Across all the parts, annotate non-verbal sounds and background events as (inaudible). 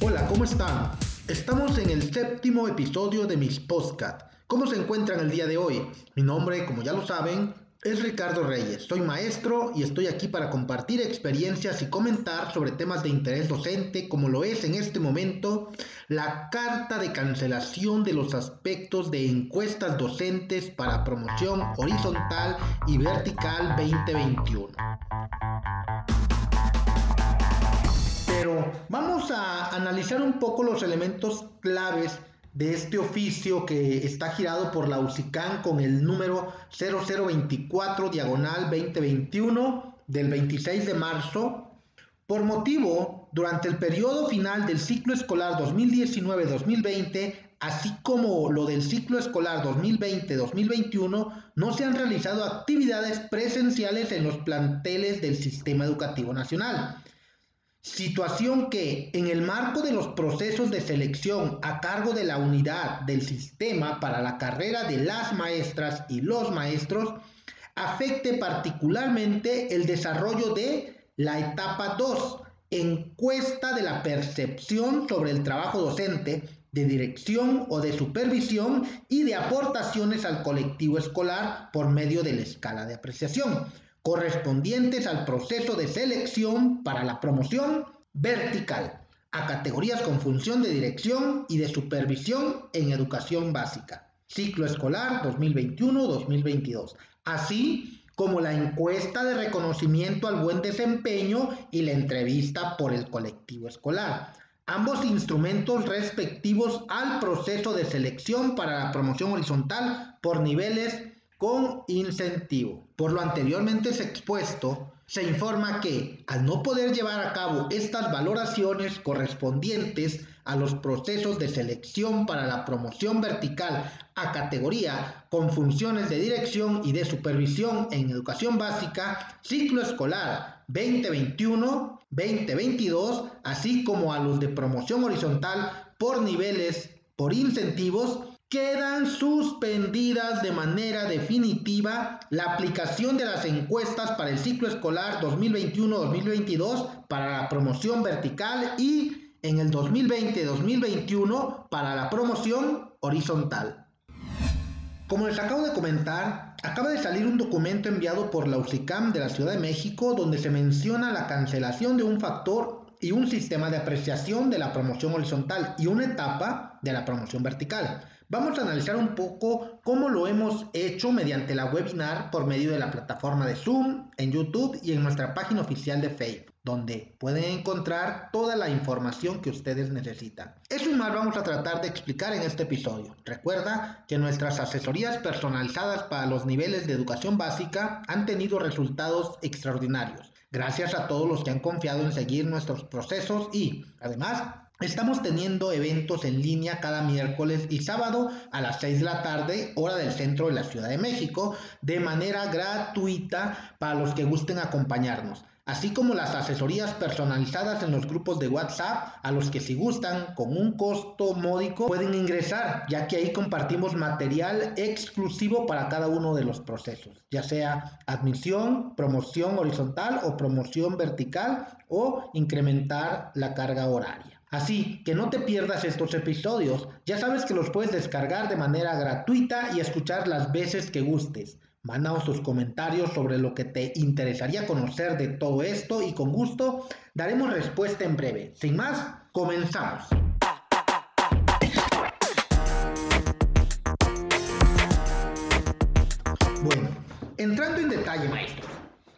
Hola, ¿cómo están? Estamos en el séptimo episodio de mis podcast. ¿Cómo se encuentran el día de hoy? Mi nombre, como ya lo saben, es Ricardo Reyes. Soy maestro y estoy aquí para compartir experiencias y comentar sobre temas de interés docente, como lo es en este momento la carta de cancelación de los aspectos de encuestas docentes para promoción horizontal y vertical 2021. A analizar un poco los elementos claves de este oficio que está girado por la UCICAN con el número 0024 diagonal 2021 del 26 de marzo. Por motivo, durante el periodo final del ciclo escolar 2019-2020, así como lo del ciclo escolar 2020-2021, no se han realizado actividades presenciales en los planteles del Sistema Educativo Nacional situación que en el marco de los procesos de selección a cargo de la unidad del sistema para la carrera de las maestras y los maestros afecte particularmente el desarrollo de la etapa 2, encuesta de la percepción sobre el trabajo docente, de dirección o de supervisión y de aportaciones al colectivo escolar por medio de la escala de apreciación correspondientes al proceso de selección para la promoción vertical a categorías con función de dirección y de supervisión en educación básica, ciclo escolar 2021-2022, así como la encuesta de reconocimiento al buen desempeño y la entrevista por el colectivo escolar, ambos instrumentos respectivos al proceso de selección para la promoción horizontal por niveles con incentivo. Por lo anteriormente expuesto, se informa que al no poder llevar a cabo estas valoraciones correspondientes a los procesos de selección para la promoción vertical a categoría con funciones de dirección y de supervisión en educación básica, ciclo escolar 2021-2022, así como a los de promoción horizontal por niveles, por incentivos, quedan suspendidas de manera definitiva la aplicación de las encuestas para el ciclo escolar 2021-2022 para la promoción vertical y en el 2020-2021 para la promoción horizontal. Como les acabo de comentar, acaba de salir un documento enviado por la UCICAM de la Ciudad de México donde se menciona la cancelación de un factor y un sistema de apreciación de la promoción horizontal y una etapa de la promoción vertical. Vamos a analizar un poco cómo lo hemos hecho mediante la webinar por medio de la plataforma de Zoom, en YouTube y en nuestra página oficial de Facebook, donde pueden encontrar toda la información que ustedes necesitan. Eso y más vamos a tratar de explicar en este episodio. Recuerda que nuestras asesorías personalizadas para los niveles de educación básica han tenido resultados extraordinarios. Gracias a todos los que han confiado en seguir nuestros procesos y, además, Estamos teniendo eventos en línea cada miércoles y sábado a las 6 de la tarde, hora del centro de la Ciudad de México, de manera gratuita para los que gusten acompañarnos así como las asesorías personalizadas en los grupos de WhatsApp, a los que si gustan, con un costo módico, pueden ingresar, ya que ahí compartimos material exclusivo para cada uno de los procesos, ya sea admisión, promoción horizontal o promoción vertical o incrementar la carga horaria. Así que no te pierdas estos episodios, ya sabes que los puedes descargar de manera gratuita y escuchar las veces que gustes. Mándanos tus comentarios sobre lo que te interesaría conocer de todo esto y con gusto daremos respuesta en breve. Sin más, comenzamos. Bueno, entrando en detalle, maestros,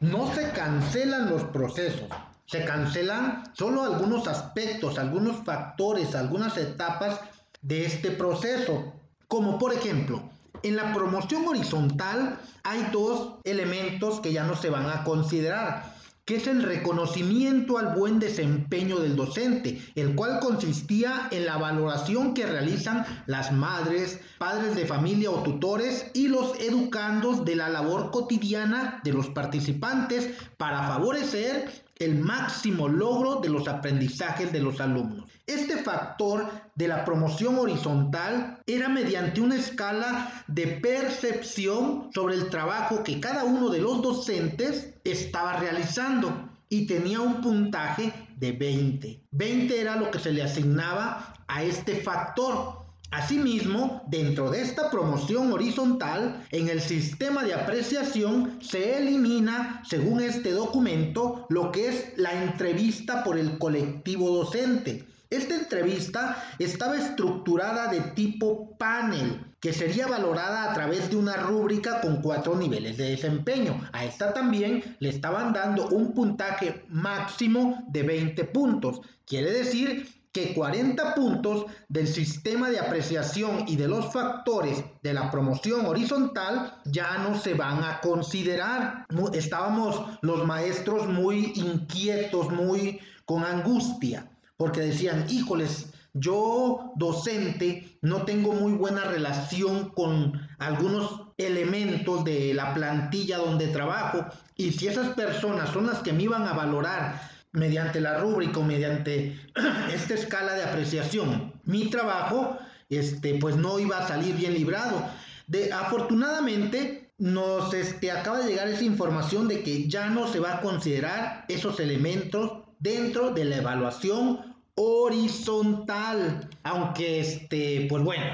no se cancelan los procesos, se cancelan solo algunos aspectos, algunos factores, algunas etapas de este proceso, como por ejemplo, en la promoción horizontal hay dos elementos que ya no se van a considerar, que es el reconocimiento al buen desempeño del docente, el cual consistía en la valoración que realizan las madres, padres de familia o tutores y los educandos de la labor cotidiana de los participantes para favorecer el máximo logro de los aprendizajes de los alumnos. Este factor de la promoción horizontal era mediante una escala de percepción sobre el trabajo que cada uno de los docentes estaba realizando y tenía un puntaje de 20. 20 era lo que se le asignaba a este factor. Asimismo, dentro de esta promoción horizontal, en el sistema de apreciación se elimina, según este documento, lo que es la entrevista por el colectivo docente. Esta entrevista estaba estructurada de tipo panel, que sería valorada a través de una rúbrica con cuatro niveles de desempeño. A esta también le estaban dando un puntaje máximo de 20 puntos. Quiere decir que 40 puntos del sistema de apreciación y de los factores de la promoción horizontal ya no se van a considerar. Estábamos los maestros muy inquietos, muy con angustia porque decían, híjoles, yo docente no tengo muy buena relación con algunos elementos de la plantilla donde trabajo y si esas personas son las que me iban a valorar mediante la rúbrica o mediante (clears throat) esta escala de apreciación mi trabajo, este, pues no iba a salir bien librado. De, afortunadamente, nos este, acaba de llegar esa información de que ya no se va a considerar esos elementos dentro de la evaluación horizontal. Aunque, este, pues bueno,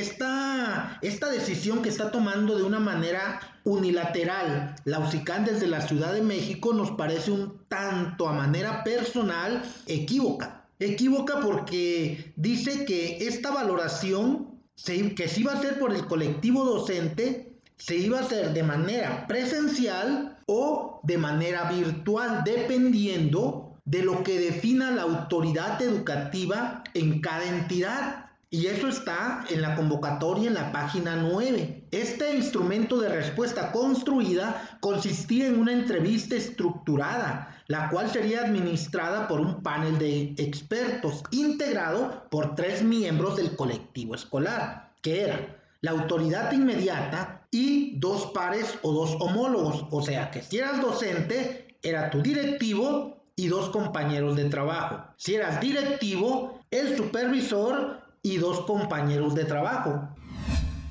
esta, esta decisión que está tomando de una manera unilateral la desde la Ciudad de México nos parece un tanto a manera personal equívoca. Equívoca porque dice que esta valoración que se iba a hacer por el colectivo docente se iba a hacer de manera presencial o de manera virtual, dependiendo de lo que defina la autoridad educativa en cada entidad. Y eso está en la convocatoria en la página 9. Este instrumento de respuesta construida consistía en una entrevista estructurada, la cual sería administrada por un panel de expertos integrado por tres miembros del colectivo escolar, que era la autoridad inmediata y dos pares o dos homólogos. O sea que si eras docente, era tu directivo y dos compañeros de trabajo. Si eras directivo, el supervisor y dos compañeros de trabajo.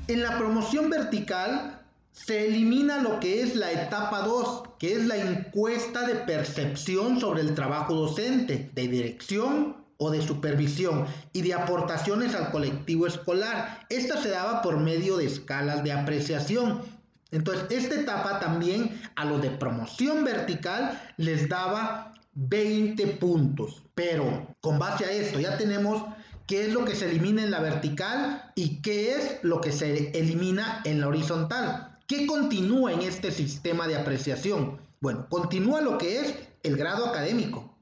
En la promoción vertical se elimina lo que es la etapa 2, que es la encuesta de percepción sobre el trabajo docente, de dirección o de supervisión y de aportaciones al colectivo escolar. Esta se daba por medio de escalas de apreciación. Entonces, esta etapa también a lo de promoción vertical les daba 20 puntos. Pero con base a esto ya tenemos qué es lo que se elimina en la vertical y qué es lo que se elimina en la horizontal. ¿Qué continúa en este sistema de apreciación? Bueno, continúa lo que es el grado académico,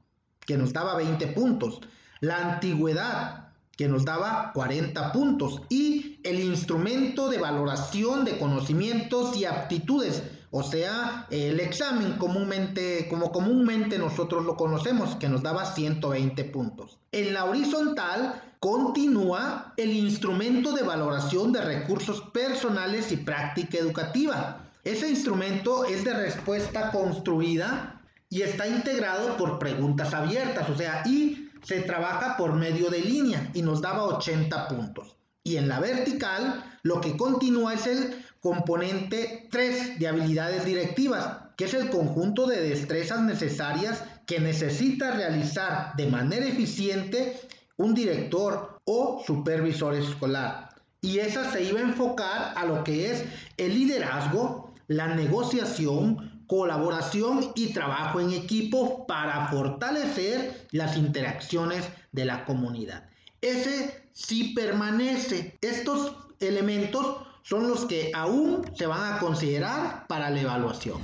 que nos daba 20 puntos, la antigüedad, que nos daba 40 puntos, y el instrumento de valoración de conocimientos y aptitudes, o sea, el examen comúnmente, como comúnmente nosotros lo conocemos, que nos daba 120 puntos. En la horizontal continúa el instrumento de valoración de recursos personales y práctica educativa. Ese instrumento es de respuesta construida y está integrado por preguntas abiertas, o sea, y se trabaja por medio de línea y nos daba 80 puntos. Y en la vertical, lo que continúa es el componente 3 de habilidades directivas, que es el conjunto de destrezas necesarias que necesita realizar de manera eficiente un director o supervisor escolar. Y esa se iba a enfocar a lo que es el liderazgo, la negociación, colaboración y trabajo en equipo para fortalecer las interacciones de la comunidad. Ese si permanece. Estos elementos son los que aún se van a considerar para la evaluación.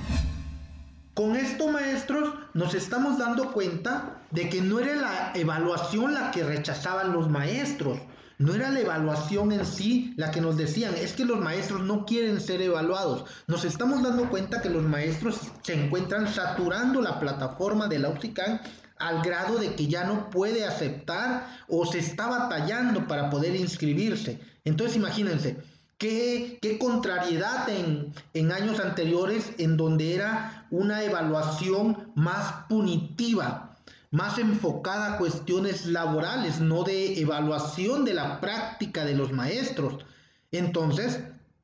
Con esto, maestros, nos estamos dando cuenta de que no era la evaluación la que rechazaban los maestros, no era la evaluación en sí la que nos decían, es que los maestros no quieren ser evaluados. Nos estamos dando cuenta que los maestros se encuentran saturando la plataforma de la UCICAN al grado de que ya no puede aceptar o se está batallando para poder inscribirse. Entonces imagínense, qué, contrariedad en, años anteriores en donde era una evaluación más punitiva, más enfocada a cuestiones laborales, no de evaluación de la práctica de los maestros. Entonces,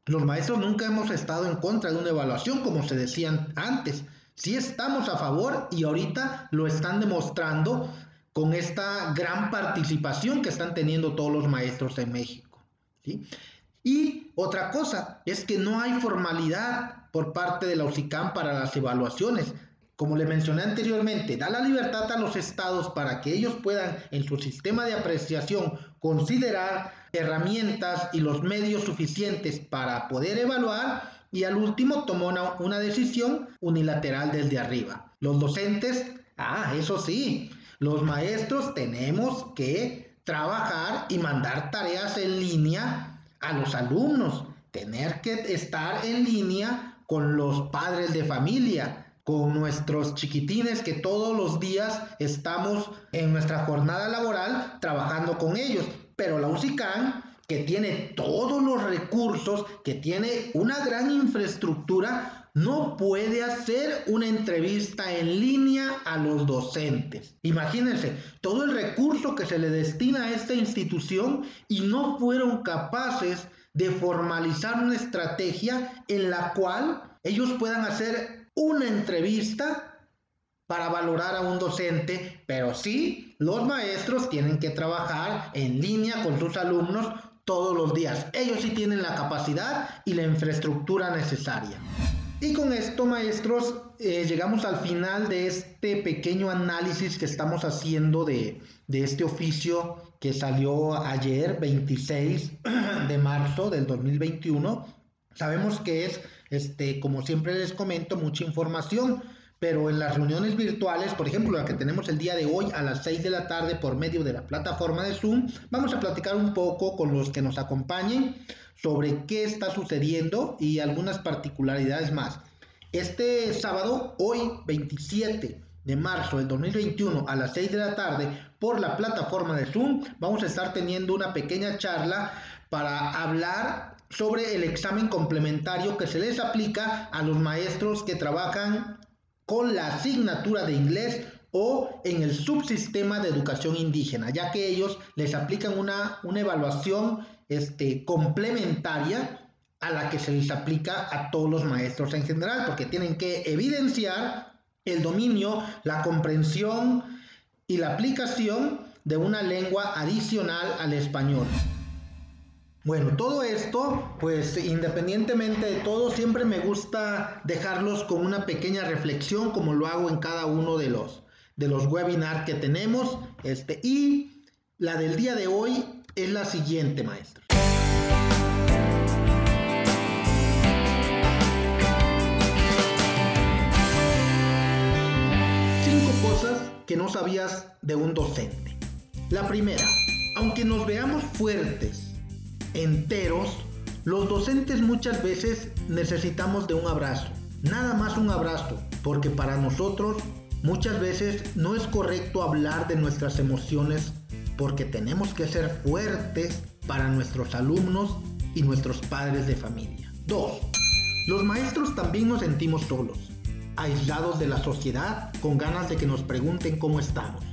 los maestros nunca hemos estado en contra de una evaluación, como se decían antes. Sí estamos a favor y ahorita lo están demostrando con esta gran participación que están teniendo todos los maestros en México. Y otra cosa es que no hay formalidad por parte de la UCICAM para las evaluaciones. Como le mencioné anteriormente, da la libertad a los estados para que ellos puedan en su sistema de apreciación considerar herramientas y los medios suficientes para poder evaluar y al último tomó una, una decisión unilateral desde arriba. Los docentes, ah, eso sí, los maestros tenemos que trabajar y mandar tareas en línea a los alumnos, tener que estar en línea con los padres de familia, con nuestros chiquitines que todos los días estamos en nuestra jornada laboral trabajando con ellos. Pero la UCICAN, que tiene todos los recursos, que tiene una gran infraestructura, no puede hacer una entrevista en línea a los docentes. Imagínense todo el recurso que se le destina a esta institución y no fueron capaces de formalizar una estrategia en la cual ellos puedan hacer una entrevista para valorar a un docente, pero sí, los maestros tienen que trabajar en línea con sus alumnos todos los días. Ellos sí tienen la capacidad y la infraestructura necesaria. Y con esto, maestros, eh, llegamos al final de este pequeño análisis que estamos haciendo de, este oficio que salió ayer, 26 (clears throat) de marzo del 2021. Sabemos que es, este, como siempre les comento, mucha información, pero en las reuniones virtuales, por ejemplo, la que tenemos el día de hoy a las 6 de la tarde por medio de la plataforma de Zoom, vamos a platicar un poco con los que nos acompañen sobre qué está sucediendo y algunas particularidades más. Este sábado, hoy 27 de marzo del 2021 a las 6 de la tarde por la plataforma de Zoom, vamos a estar teniendo una pequeña charla para hablar sobre el examen complementario que se les aplica a los maestros que trabajan con la asignatura de inglés o en el subsistema de educación indígena, ya que ellos les aplican una, una evaluación este, complementaria a la que se les aplica a todos los maestros en general, porque tienen que evidenciar el dominio, la comprensión y la aplicación de una lengua adicional al español. Bueno, todo esto, pues independientemente de todo, siempre me gusta dejarlos con una pequeña reflexión, como lo hago en cada uno de los, de los webinars que tenemos. Este, y la del día de hoy es la siguiente, maestro. Cinco cosas que no sabías de un docente. La primera, aunque nos veamos fuertes, enteros, los docentes muchas veces necesitamos de un abrazo. Nada más un abrazo, porque para nosotros muchas veces no es correcto hablar de nuestras emociones porque tenemos que ser fuertes para nuestros alumnos y nuestros padres de familia. 2. Los maestros también nos sentimos solos, aislados de la sociedad, con ganas de que nos pregunten cómo estamos.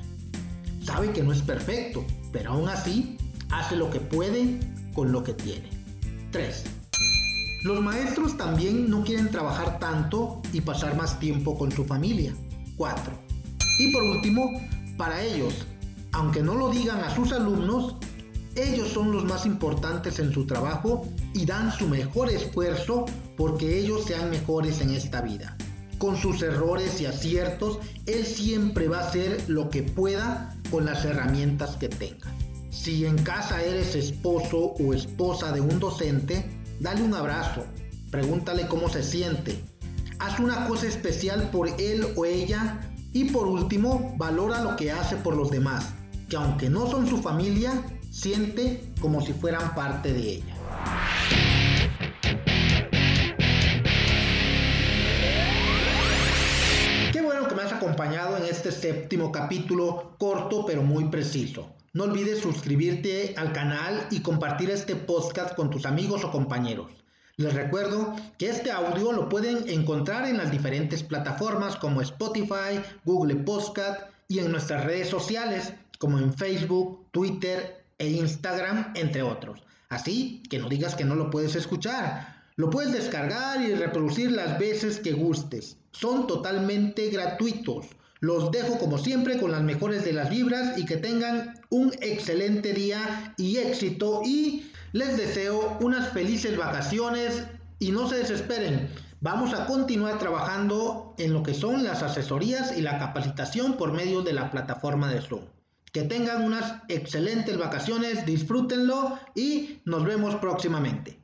Sabe que no es perfecto, pero aún así hace lo que puede con lo que tiene. 3. Los maestros también no quieren trabajar tanto y pasar más tiempo con su familia. 4. Y por último, para ellos, aunque no lo digan a sus alumnos, ellos son los más importantes en su trabajo y dan su mejor esfuerzo porque ellos sean mejores en esta vida. Con sus errores y aciertos, él siempre va a hacer lo que pueda con las herramientas que tenga. Si en casa eres esposo o esposa de un docente, dale un abrazo, pregúntale cómo se siente, haz una cosa especial por él o ella y por último, valora lo que hace por los demás que aunque no son su familia, siente como si fueran parte de ella. Qué bueno que me has acompañado en este séptimo capítulo corto pero muy preciso. No olvides suscribirte al canal y compartir este podcast con tus amigos o compañeros. Les recuerdo que este audio lo pueden encontrar en las diferentes plataformas como Spotify, Google Podcast y en nuestras redes sociales como en Facebook, Twitter e Instagram, entre otros. Así que no digas que no lo puedes escuchar. Lo puedes descargar y reproducir las veces que gustes. Son totalmente gratuitos. Los dejo como siempre con las mejores de las vibras y que tengan un excelente día y éxito y les deseo unas felices vacaciones y no se desesperen. Vamos a continuar trabajando en lo que son las asesorías y la capacitación por medio de la plataforma de Zoom. Que tengan unas excelentes vacaciones, disfrútenlo y nos vemos próximamente.